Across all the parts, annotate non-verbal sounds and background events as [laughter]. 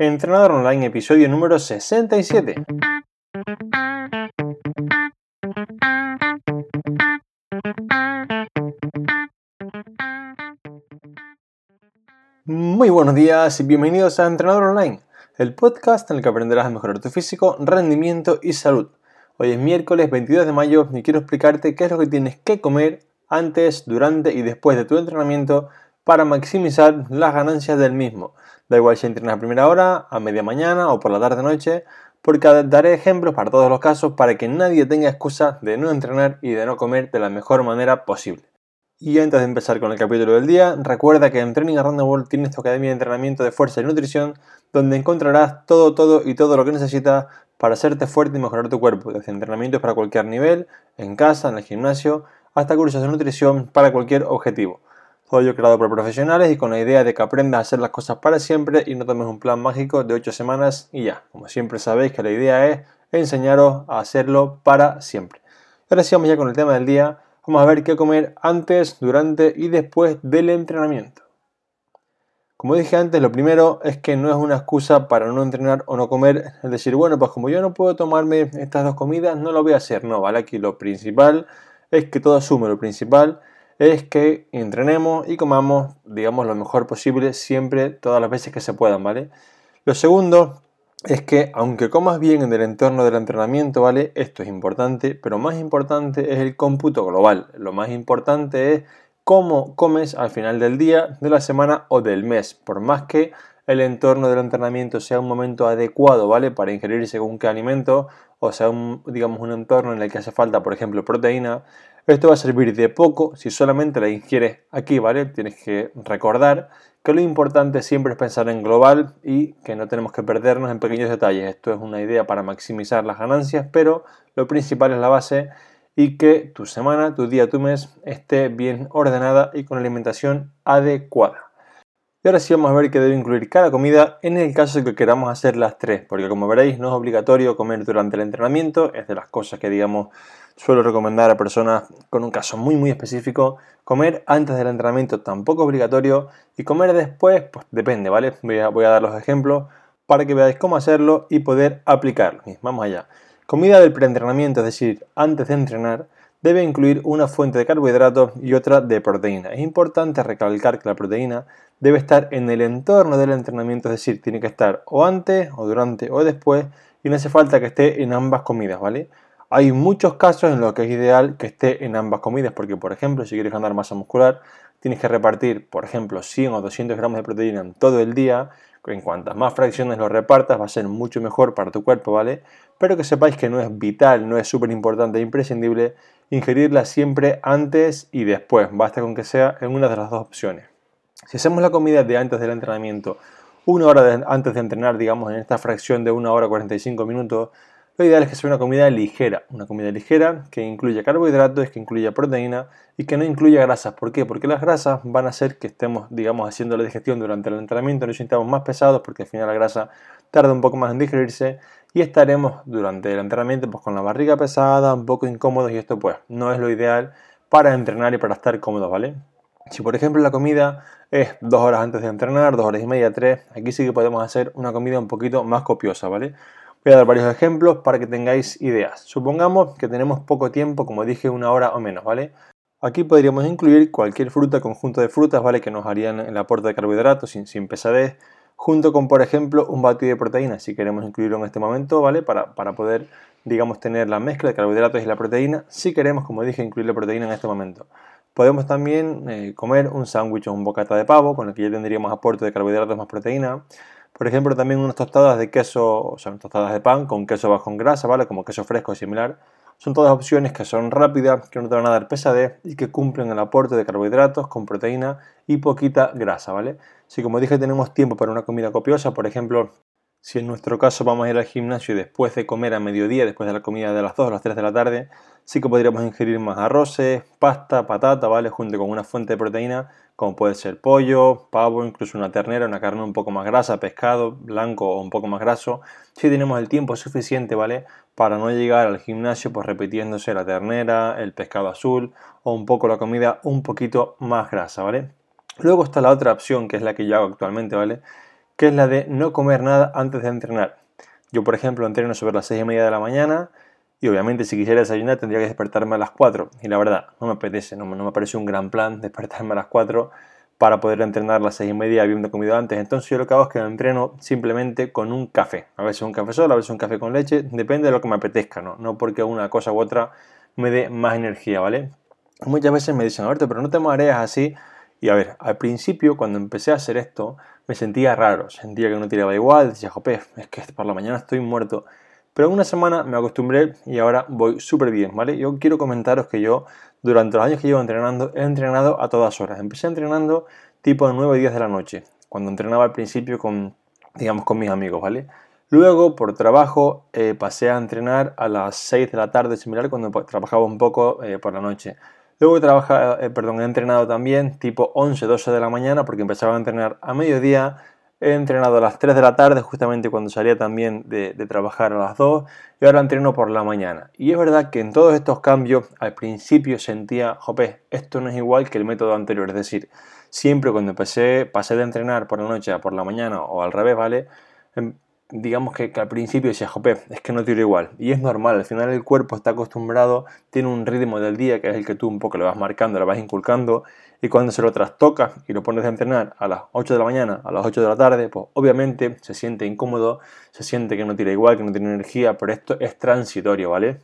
Entrenador Online, episodio número 67. Muy buenos días y bienvenidos a Entrenador Online, el podcast en el que aprenderás a mejorar tu físico, rendimiento y salud. Hoy es miércoles 22 de mayo y quiero explicarte qué es lo que tienes que comer antes, durante y después de tu entrenamiento para maximizar las ganancias del mismo. Da igual si entrenas a primera hora, a media mañana o por la tarde noche, porque daré ejemplos para todos los casos para que nadie tenga excusa de no entrenar y de no comer de la mejor manera posible. Y antes de empezar con el capítulo del día, recuerda que en Training Around the World tienes tu academia de entrenamiento de fuerza y nutrición, donde encontrarás todo, todo y todo lo que necesitas para hacerte fuerte y mejorar tu cuerpo, desde entrenamientos para cualquier nivel, en casa, en el gimnasio, hasta cursos de nutrición para cualquier objetivo. Todo ello creado por profesionales y con la idea de que aprendas a hacer las cosas para siempre y no tomes un plan mágico de 8 semanas y ya. Como siempre sabéis que la idea es enseñaros a hacerlo para siempre. Ahora sí vamos ya con el tema del día. Vamos a ver qué comer antes, durante y después del entrenamiento. Como dije antes, lo primero es que no es una excusa para no entrenar o no comer. Es decir, bueno, pues como yo no puedo tomarme estas dos comidas, no lo voy a hacer. No, ¿vale? Aquí lo principal es que todo asume. Lo principal es que entrenemos y comamos, digamos, lo mejor posible siempre, todas las veces que se puedan, ¿vale? Lo segundo es que aunque comas bien en el entorno del entrenamiento, ¿vale? Esto es importante, pero más importante es el cómputo global. Lo más importante es cómo comes al final del día, de la semana o del mes. Por más que el entorno del entrenamiento sea un momento adecuado, ¿vale? Para ingerir según qué alimento, o sea, un, digamos, un entorno en el que hace falta, por ejemplo, proteína, esto va a servir de poco si solamente la ingieres aquí, ¿vale? Tienes que recordar que lo importante siempre es pensar en global y que no tenemos que perdernos en pequeños detalles. Esto es una idea para maximizar las ganancias, pero lo principal es la base y que tu semana, tu día, tu mes esté bien ordenada y con alimentación adecuada. Y ahora sí vamos a ver qué debe incluir cada comida en el caso de que queramos hacer las tres, porque como veréis no es obligatorio comer durante el entrenamiento, es de las cosas que digamos suelo recomendar a personas con un caso muy muy específico. Comer antes del entrenamiento tampoco obligatorio y comer después, pues depende, ¿vale? Voy a, voy a dar los ejemplos para que veáis cómo hacerlo y poder aplicarlo. Vamos allá. Comida del preentrenamiento, es decir, antes de entrenar, debe incluir una fuente de carbohidratos y otra de proteína. Es importante recalcar que la proteína debe estar en el entorno del entrenamiento, es decir, tiene que estar o antes, o durante, o después, y no hace falta que esté en ambas comidas, ¿vale? Hay muchos casos en los que es ideal que esté en ambas comidas, porque por ejemplo, si quieres ganar masa muscular, tienes que repartir, por ejemplo, 100 o 200 gramos de proteína en todo el día, en cuantas más fracciones lo repartas va a ser mucho mejor para tu cuerpo, ¿vale? Pero que sepáis que no es vital, no es súper importante e imprescindible ingerirla siempre antes y después, basta con que sea en una de las dos opciones. Si hacemos la comida de antes del entrenamiento, una hora antes de entrenar, digamos, en esta fracción de una hora 45 minutos, lo ideal es que sea una comida ligera, una comida ligera que incluya carbohidratos, que incluya proteína y que no incluya grasas. ¿Por qué? Porque las grasas van a hacer que estemos, digamos, haciendo la digestión durante el entrenamiento, nos sintamos más pesados porque al final la grasa tarda un poco más en digerirse y estaremos durante el entrenamiento pues, con la barriga pesada, un poco incómodos y esto pues no es lo ideal para entrenar y para estar cómodos, ¿vale? Si por ejemplo la comida es dos horas antes de entrenar, dos horas y media, tres, aquí sí que podemos hacer una comida un poquito más copiosa, ¿vale? Voy a dar varios ejemplos para que tengáis ideas. Supongamos que tenemos poco tiempo, como dije, una hora o menos, ¿vale? Aquí podríamos incluir cualquier fruta, conjunto de frutas, ¿vale? Que nos harían el aporte de carbohidratos sin, sin pesadez, junto con, por ejemplo, un batido de proteína, si queremos incluirlo en este momento, ¿vale? Para, para poder, digamos, tener la mezcla de carbohidratos y la proteína, si queremos, como dije, incluir la proteína en este momento. Podemos también eh, comer un sándwich o un bocata de pavo, con el que ya tendríamos aporte de carbohidratos más proteína. Por ejemplo, también unas tostadas de queso, o sea, tostadas de pan con queso bajo en grasa, ¿vale? Como queso fresco y similar. Son todas opciones que son rápidas, que no te van a dar pesadez y que cumplen el aporte de carbohidratos con proteína y poquita grasa, ¿vale? Si como dije tenemos tiempo para una comida copiosa, por ejemplo, si en nuestro caso vamos a ir al gimnasio después de comer a mediodía, después de la comida de las 2 o las 3 de la tarde, sí que podríamos ingerir más arroces, pasta, patata, ¿vale? Junto con una fuente de proteína como puede ser pollo, pavo, incluso una ternera, una carne un poco más grasa, pescado, blanco o un poco más graso, si tenemos el tiempo suficiente, ¿vale? Para no llegar al gimnasio pues repitiéndose la ternera, el pescado azul o un poco la comida un poquito más grasa, ¿vale? Luego está la otra opción que es la que yo hago actualmente, ¿vale? que es la de no comer nada antes de entrenar. Yo, por ejemplo, entreno sobre las 6 y media de la mañana y obviamente si quisiera desayunar tendría que despertarme a las 4. Y la verdad, no me apetece, no, no me parece un gran plan [laughs] despertarme a las 4 para poder entrenar a las 6 y media habiendo comido antes. Entonces yo lo que hago es que me entreno simplemente con un café. A veces un café solo, a veces un café con leche, depende de lo que me apetezca, ¿no? No porque una cosa u otra me dé más energía, ¿vale? Muchas veces me dicen, Alberto, pero no te mareas así. Y a ver, al principio cuando empecé a hacer esto me sentía raro, sentía que no tiraba igual, decía, jope, es que por la mañana estoy muerto. Pero en una semana me acostumbré y ahora voy súper bien, ¿vale? Yo quiero comentaros que yo durante los años que llevo entrenando he entrenado a todas horas. Empecé entrenando tipo 9 días de la noche, cuando entrenaba al principio con, digamos, con mis amigos, ¿vale? Luego, por trabajo, eh, pasé a entrenar a las 6 de la tarde, similar cuando trabajaba un poco eh, por la noche. Luego he, trabajado, eh, perdón, he entrenado también tipo 11, 12 de la mañana porque empezaba a entrenar a mediodía. He entrenado a las 3 de la tarde justamente cuando salía también de, trabajar a las 2 y ahora entreno por la mañana. Y es verdad que en todos estos cambios al principio sentía, jope, esto no es igual que el método anterior. Es decir, siempre cuando empecé, pasé de entrenar por la noche a por la mañana o al revés, ¿vale? Digamos que, al principio decía, jope, es que no tiro igual. Y es normal, al final el cuerpo está acostumbrado, tiene un ritmo del día que es el que tú un poco le vas marcando, le vas inculcando. Y cuando se lo trastocas y lo pones a entrenar a las 8 de la mañana, a las 8 de la tarde, pues obviamente se siente incómodo, se siente que no tira igual, que no tiene energía, pero esto es transitorio, ¿vale?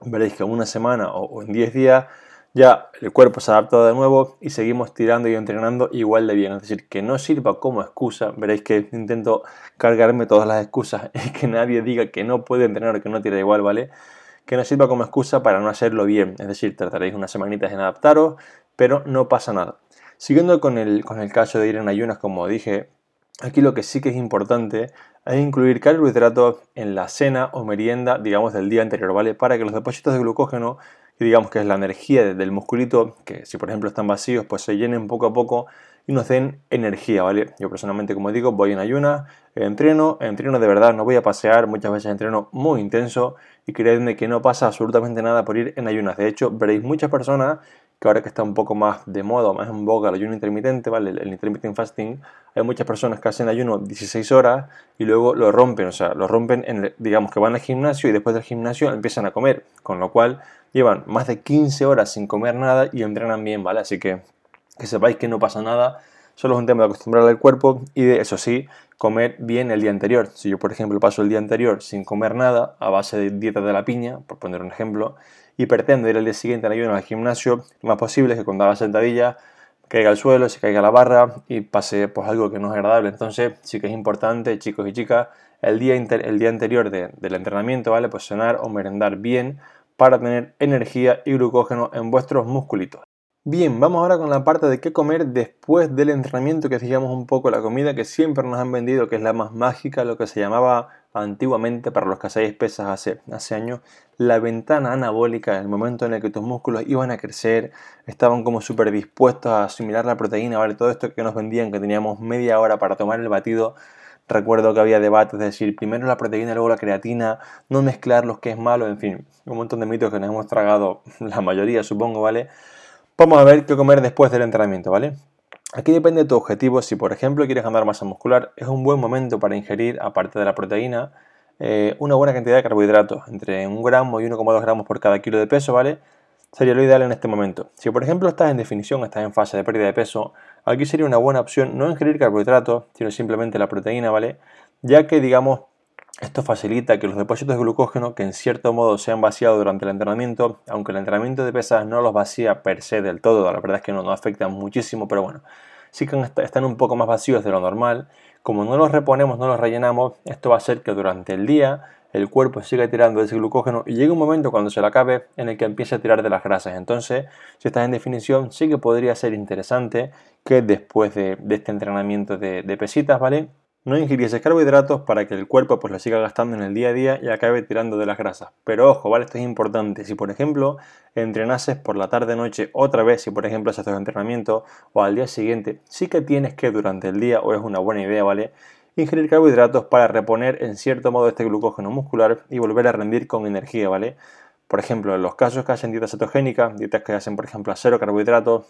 Veréis que en una semana o en 10 días ya el cuerpo se ha adaptado de nuevo y seguimos tirando y entrenando igual de bien. Es decir, que no sirva como excusa. Veréis que intento cargarme todas las excusas [laughs] y que nadie diga que no puede entrenar o que no tira igual, ¿vale? Que no sirva como excusa para no hacerlo bien. Es decir, trataréis unas semanitas en adaptaros, pero no pasa nada. Siguiendo con el, con el caso de ir en ayunas, como dije, aquí lo que sí que es importante es incluir carbohidratos en la cena o merienda, digamos, del día anterior, ¿vale? Para que los depósitos de glucógeno y digamos que es la energía del musculito, que si por ejemplo están vacíos, pues se llenen poco a poco y nos den energía, ¿vale? Yo personalmente, como digo, voy en ayunas, entreno, entreno de verdad, no voy a pasear, muchas veces entreno muy intenso y creedme que no pasa absolutamente nada por ir en ayunas. De hecho, veréis muchas personas que ahora que está un poco más de moda, más en boga el ayuno intermitente, ¿vale? El, intermittent fasting, hay muchas personas que hacen ayuno 16 horas y luego lo rompen, o sea, lo rompen, en, digamos que van al gimnasio y después del gimnasio empiezan a comer, con lo cual llevan más de 15 horas sin comer nada y entrenan bien, ¿vale? Así que que sepáis que no pasa nada, solo es un tema de acostumbrar al cuerpo y de eso sí, comer bien el día anterior. Si yo, por ejemplo, paso el día anterior sin comer nada, a base de dieta de la piña, por poner un ejemplo, y pretendo ir al día siguiente en ayuno al gimnasio, lo más posible es que cuando haga sentadilla caiga al suelo, se caiga la barra y pase pues algo que no es agradable. Entonces sí que es importante, chicos y chicas, el día, el día anterior del entrenamiento, ¿vale? Pues cenar o merendar bien para tener energía y glucógeno en vuestros musculitos. Bien, vamos ahora con la parte de qué comer después del entrenamiento, que fijamos un poco la comida que siempre nos han vendido, que es la más mágica, lo que se llamaba antiguamente para los que hacéis pesas hace, hace años, la ventana anabólica, el momento en el que tus músculos iban a crecer, estaban como súper dispuestos a asimilar la proteína, ¿vale? Todo esto que nos vendían, que teníamos media hora para tomar el batido, Recuerdo que había debates de decir primero la proteína, luego la creatina, no mezclar los que es malo, en fin, un montón de mitos que nos hemos tragado [laughs] la mayoría, supongo, ¿vale? Vamos a ver qué comer después del entrenamiento, ¿vale? Aquí depende de tu objetivo. Si, por ejemplo, quieres ganar masa muscular, es un buen momento para ingerir, aparte de la proteína, eh, una buena cantidad de carbohidratos, entre un gramo y 1,2 gramos por cada kilo de peso, ¿vale? Sería lo ideal en este momento. Si por ejemplo estás en definición, estás en fase de pérdida de peso, aquí sería una buena opción no ingerir carbohidratos, sino simplemente la proteína, ¿vale? Ya que digamos esto facilita que los depósitos de glucógeno, que en cierto modo se han vaciado durante el entrenamiento, aunque el entrenamiento de pesas no los vacía per se del todo, la verdad es que no, no afectan muchísimo, pero bueno, sí que están un poco más vacíos de lo normal. Como no los reponemos, no los rellenamos, esto va a hacer que durante el día el cuerpo sigue tirando de ese glucógeno y llega un momento cuando se le acabe en el que empiece a tirar de las grasas. Entonces, si estás en definición, sí que podría ser interesante que después de, este entrenamiento de, pesitas, ¿vale? No ingiriese carbohidratos para que el cuerpo pues lo siga gastando en el día a día y acabe tirando de las grasas. Pero ojo, ¿vale? Esto es importante. Si por ejemplo entrenases por la tarde-noche otra vez, si por ejemplo haces tu entrenamiento o al día siguiente, sí que tienes que durante el día, o es una buena idea, ¿vale? Ingerir carbohidratos para reponer en cierto modo este glucógeno muscular y volver a rendir con energía, ¿vale? Por ejemplo, en los casos que hacen dieta cetogénica, dietas que hacen por ejemplo a cero carbohidratos,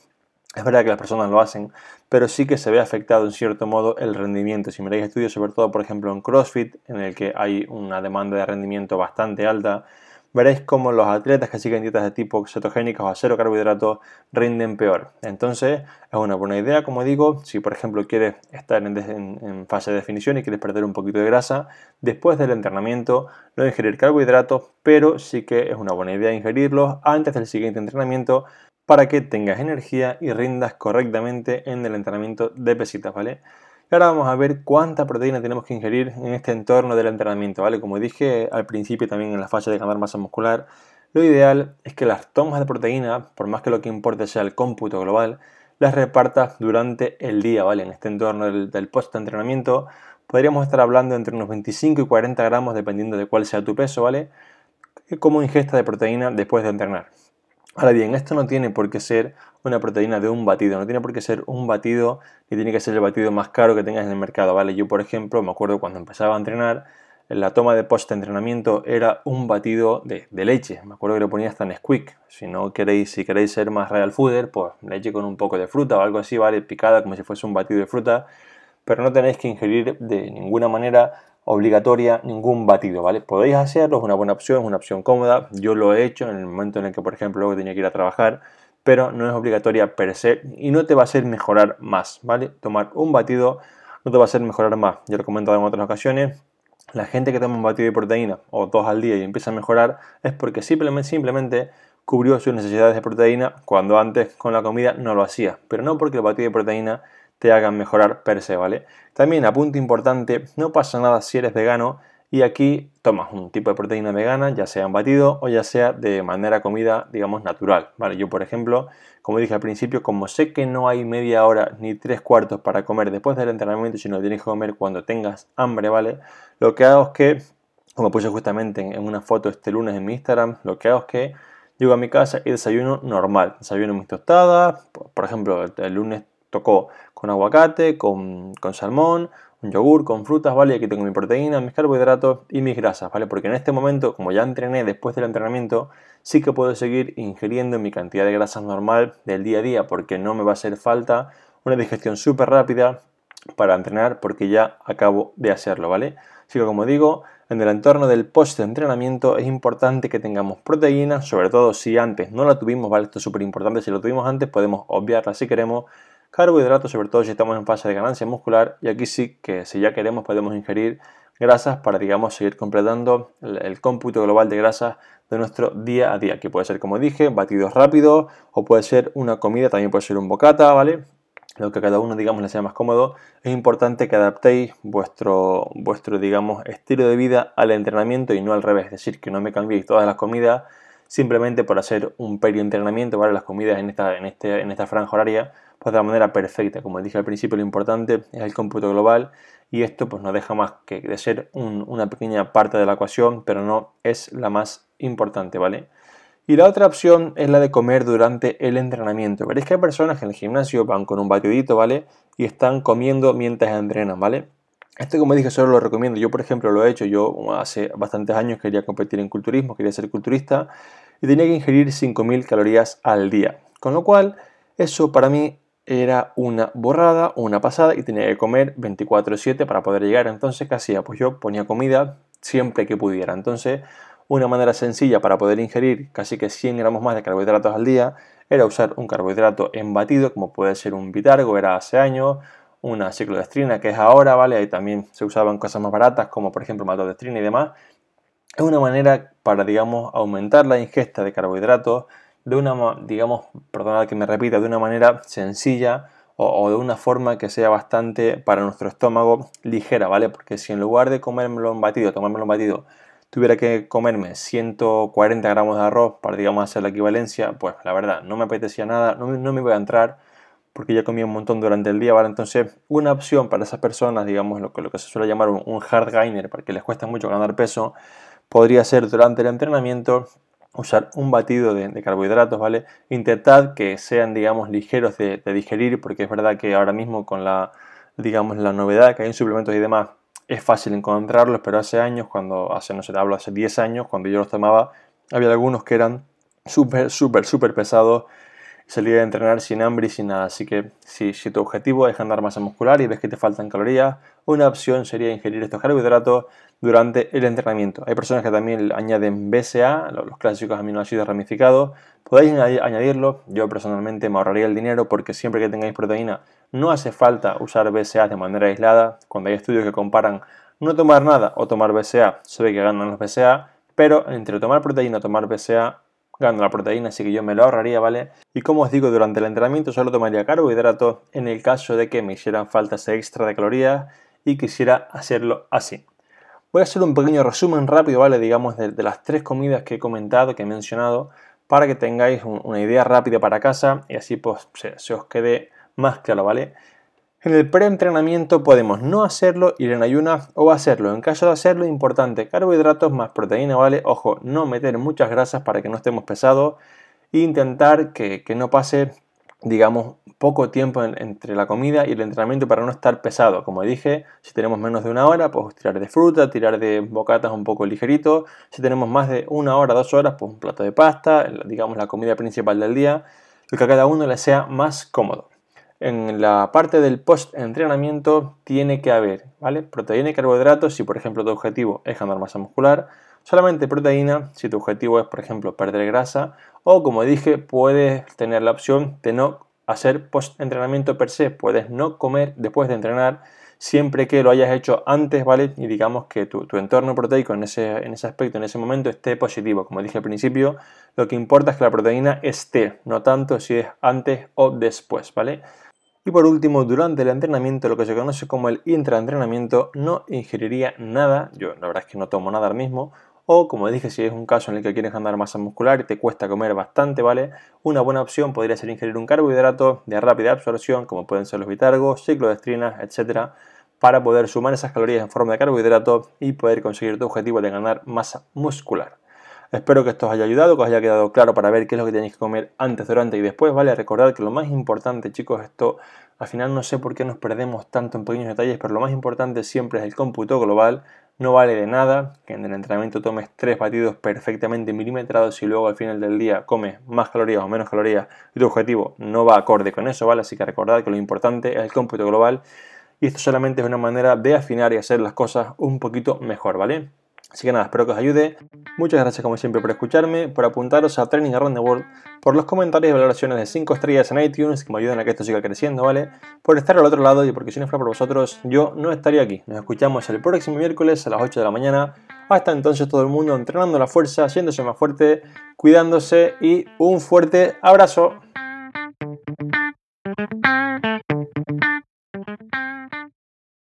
Es verdad que las personas lo hacen, pero sí que se ve afectado en cierto modo el rendimiento. Si miráis estudios, sobre todo por ejemplo en CrossFit, en el que hay una demanda de rendimiento bastante alta, veréis cómo los atletas que siguen dietas de tipo cetogénicas o a cero carbohidratos rinden peor. Entonces, es una buena idea, como digo, si por ejemplo quieres estar en, fase de definición y quieres perder un poquito de grasa, después del entrenamiento no ingerir carbohidratos, pero sí que es una buena idea ingerirlos antes del siguiente entrenamiento para que tengas energía y rindas correctamente en el entrenamiento de pesitas, ¿vale? Y ahora vamos a ver cuánta proteína tenemos que ingerir en este entorno del entrenamiento, ¿vale? Como dije al principio también en la fase de ganar masa muscular, lo ideal es que las tomas de proteína, por más que lo que importe sea el cómputo global, las repartas durante el día, ¿vale? En este entorno del, post-entrenamiento podríamos estar hablando entre unos 25 y 40 gramos dependiendo de cuál sea tu peso, ¿vale? Como ingesta de proteína después de entrenar. Ahora bien, esto no tiene por qué ser una proteína de un batido, no tiene por qué ser un batido ni tiene que ser el batido más caro que tengas en el mercado, ¿vale? Yo, por ejemplo, me acuerdo cuando empezaba a entrenar, la toma de post-entrenamiento era un batido de, leche. Me acuerdo que lo ponía hasta en Squeak. Si no queréis, si queréis ser más real fooder, pues leche con un poco de fruta o algo así, ¿vale? Picada como si fuese un batido de fruta. Pero no tenéis que ingerir de ninguna manera obligatoria ningún batido, ¿vale? Podéis hacerlo, es una buena opción, es una opción cómoda. Yo lo he hecho en el momento en el que, por ejemplo, luego tenía que ir a trabajar, pero no es obligatoria per se y no te va a hacer mejorar más, ¿vale? Tomar un batido no te va a hacer mejorar más. Ya lo he comentado en otras ocasiones. La gente que toma un batido de proteína o dos al día y empieza a mejorar es porque simplemente, simplemente cubrió sus necesidades de proteína cuando antes con la comida no lo hacía. Pero no porque el batido de proteína te hagan mejorar per se, ¿vale? También, a punto importante, no pasa nada si eres vegano y aquí tomas un tipo de proteína vegana, ya sea en batido o ya sea de manera comida, digamos, natural, ¿vale? Yo, por ejemplo, como dije al principio, como sé que no hay media hora ni tres cuartos para comer después del entrenamiento, sino tienes que comer cuando tengas hambre, ¿vale? Lo que hago es que, como puse justamente en una foto este lunes en mi Instagram, lo que hago es que llego a mi casa y desayuno normal. Desayuno mis tostadas, por ejemplo, el lunes tocó con aguacate, con, salmón, un yogur, con frutas, ¿vale? Aquí tengo mi proteína, mis carbohidratos y mis grasas, ¿vale? Porque en este momento, como ya entrené después del entrenamiento, sí que puedo seguir ingiriendo mi cantidad de grasas normal del día a día, porque no me va a hacer falta una digestión súper rápida para entrenar, porque ya acabo de hacerlo, ¿vale? Así que como digo, en el entorno del post-entrenamiento es importante que tengamos proteína, sobre todo si antes no la tuvimos, ¿vale? Esto es súper importante, si lo tuvimos antes podemos obviarla si queremos, carbohidratos, sobre todo si estamos en fase de ganancia muscular, y aquí sí que si ya queremos podemos ingerir grasas para, digamos, seguir completando el, cómputo global de grasas de nuestro día a día, que puede ser, como dije, batidos rápidos, o puede ser una comida, también puede ser un bocata, ¿vale? Lo que cada uno, digamos, le sea más cómodo. Es importante que adaptéis vuestro, vuestro, digamos, estilo de vida al entrenamiento y no al revés, es decir, que no me cambiéis todas las comidas simplemente por hacer un entrenamiento, ¿vale? Las comidas en esta, en este, en esta franja horaria pues de la manera perfecta. Como dije al principio, lo importante es el cómputo global y esto pues no deja más que de ser una pequeña parte de la ecuación, pero no es la más importante, ¿vale? Y la otra opción es la de comer durante el entrenamiento. Veréis que hay personas que en el gimnasio van con un batidito, ¿vale? Y están comiendo mientras entrenan, ¿vale? Esto, como dije, solo lo recomiendo. Yo, por ejemplo, lo he hecho. Yo hace bastantes años quería competir en culturismo, quería ser culturista y tenía que ingerir 5.000 calorías al día. Con lo cual, eso para mí era una borrada, una pasada y tenía que comer 24/7 para poder llegar. Entonces, ¿qué hacía? Pues yo ponía comida siempre que pudiera. Entonces, una manera sencilla para poder ingerir casi que 100 gramos más de carbohidratos al día era usar un carbohidrato embatido, como puede ser un bitargo, era hace años, una ciclodestrina, que es ahora, ¿vale? Ahí también se usaban cosas más baratas, como por ejemplo maltodextrina y demás. Es una manera para, digamos, aumentar la ingesta de carbohidratos de una, digamos, perdonad que me repita, de una manera sencilla o, de una forma que sea bastante para nuestro estómago ligera, ¿vale? Porque si en lugar de comérmelo en batido, tomármelo en batido, tuviera que comerme 140 gramos de arroz para, digamos, hacer la equivalencia, pues la verdad, no me apetecía nada, no, no me voy a entrar porque ya comí un montón durante el día, ¿vale? Entonces, una opción para esas personas, digamos, lo que, lo que se suele llamar un, hard gainer, porque les cuesta mucho ganar peso, podría ser durante el entrenamiento usar un batido de, carbohidratos, ¿vale? Intentad que sean, digamos, ligeros de, digerir, porque es verdad que ahora mismo con la, digamos, la novedad que hay en suplementos y demás, es fácil encontrarlos, pero hace años, cuando, hace, no sé, hablo hace 10 años, cuando yo los tomaba, había algunos que eran súper, súper, súper pesados, salir a entrenar sin hambre y sin nada. Así que si, si tu objetivo es ganar masa muscular y ves que te faltan calorías, una opción sería ingerir estos carbohidratos durante el entrenamiento. Hay personas que también añaden BCA, los clásicos aminoácidos ramificados. Podéis añadirlo. Yo personalmente me ahorraría el dinero porque siempre que tengáis proteína no hace falta usar BCA de manera aislada. Cuando hay estudios que comparan no tomar nada o tomar BCA, se ve que ganan los BCA. Pero entre tomar proteína o tomar BCA, gano la proteína, así que yo me lo ahorraría, ¿vale? Y como os digo, durante el entrenamiento solo tomaría carbohidratos en el caso de que me hicieran falta ese extra de calorías y quisiera hacerlo así. Voy a hacer un pequeño resumen rápido, ¿vale? Digamos, de, las tres comidas que he comentado, que he mencionado, para que tengáis una idea rápida para casa y así pues se, os quede más claro, ¿vale? En el preentrenamiento podemos no hacerlo, ir en ayunas o hacerlo. En caso de hacerlo, importante, carbohidratos más proteína, ¿vale? Ojo, no meter muchas grasas para que no estemos pesados e intentar que, que no pase digamos, poco tiempo entre la comida y el entrenamiento para no estar pesado. Como dije, si tenemos menos de una hora, pues tirar de fruta, tirar de bocatas un poco ligerito. Si tenemos más de una hora, dos horas, pues un plato de pasta, digamos la comida principal del día, lo que a cada uno le sea más cómodo. En la parte del post-entrenamiento tiene que haber, ¿vale? Proteína y carbohidratos si por ejemplo tu objetivo es ganar masa muscular, solamente proteína si tu objetivo es por ejemplo perder grasa o como dije, puedes tener la opción de no hacer post-entrenamiento per se. Puedes no comer después de entrenar siempre que lo hayas hecho antes, ¿vale? Y digamos que tu, entorno proteico en ese, en ese aspecto, en ese momento, esté positivo. Como dije al principio, lo que importa es que la proteína esté, no tanto si es antes o después, ¿vale? Y por último, durante el entrenamiento, lo que se conoce como el intraentrenamiento, no ingeriría nada, yo la verdad es que no tomo nada ahora mismo, o como dije, si es un caso en el que quieres ganar masa muscular y te cuesta comer bastante, ¿vale? Una buena opción podría ser ingerir un carbohidrato de rápida absorción, como pueden ser los bitargos, ciclodestrinas, etcétera, para poder sumar esas calorías en forma de carbohidrato y poder conseguir tu objetivo de ganar masa muscular. Espero que esto os haya ayudado, que os haya quedado claro para ver qué es lo que tenéis que comer antes, durante y después, ¿vale? Recordad que lo más importante, chicos, esto al final no sé por qué nos perdemos tanto en pequeños detalles, pero lo más importante siempre es el cómputo global, no vale de nada que en el entrenamiento tomes tres batidos perfectamente milimetrados y luego al final del día comes más calorías o menos calorías y tu objetivo no va acorde con eso, ¿vale? Así que recordad que lo importante es el cómputo global y esto solamente es una manera de afinar y hacer las cosas un poquito mejor, ¿vale? Así que nada, espero que os ayude. Muchas gracias como siempre por escucharme, por apuntaros a Training Around the World, por los comentarios y valoraciones de 5 estrellas en iTunes que me ayudan a que esto siga creciendo, ¿vale? Por estar al otro lado y porque si no fuera por vosotros, yo no estaría aquí. Nos escuchamos el próximo miércoles a las 8 de la mañana. Hasta entonces todo el mundo entrenando la fuerza, haciéndose más fuerte, cuidándose y un fuerte abrazo.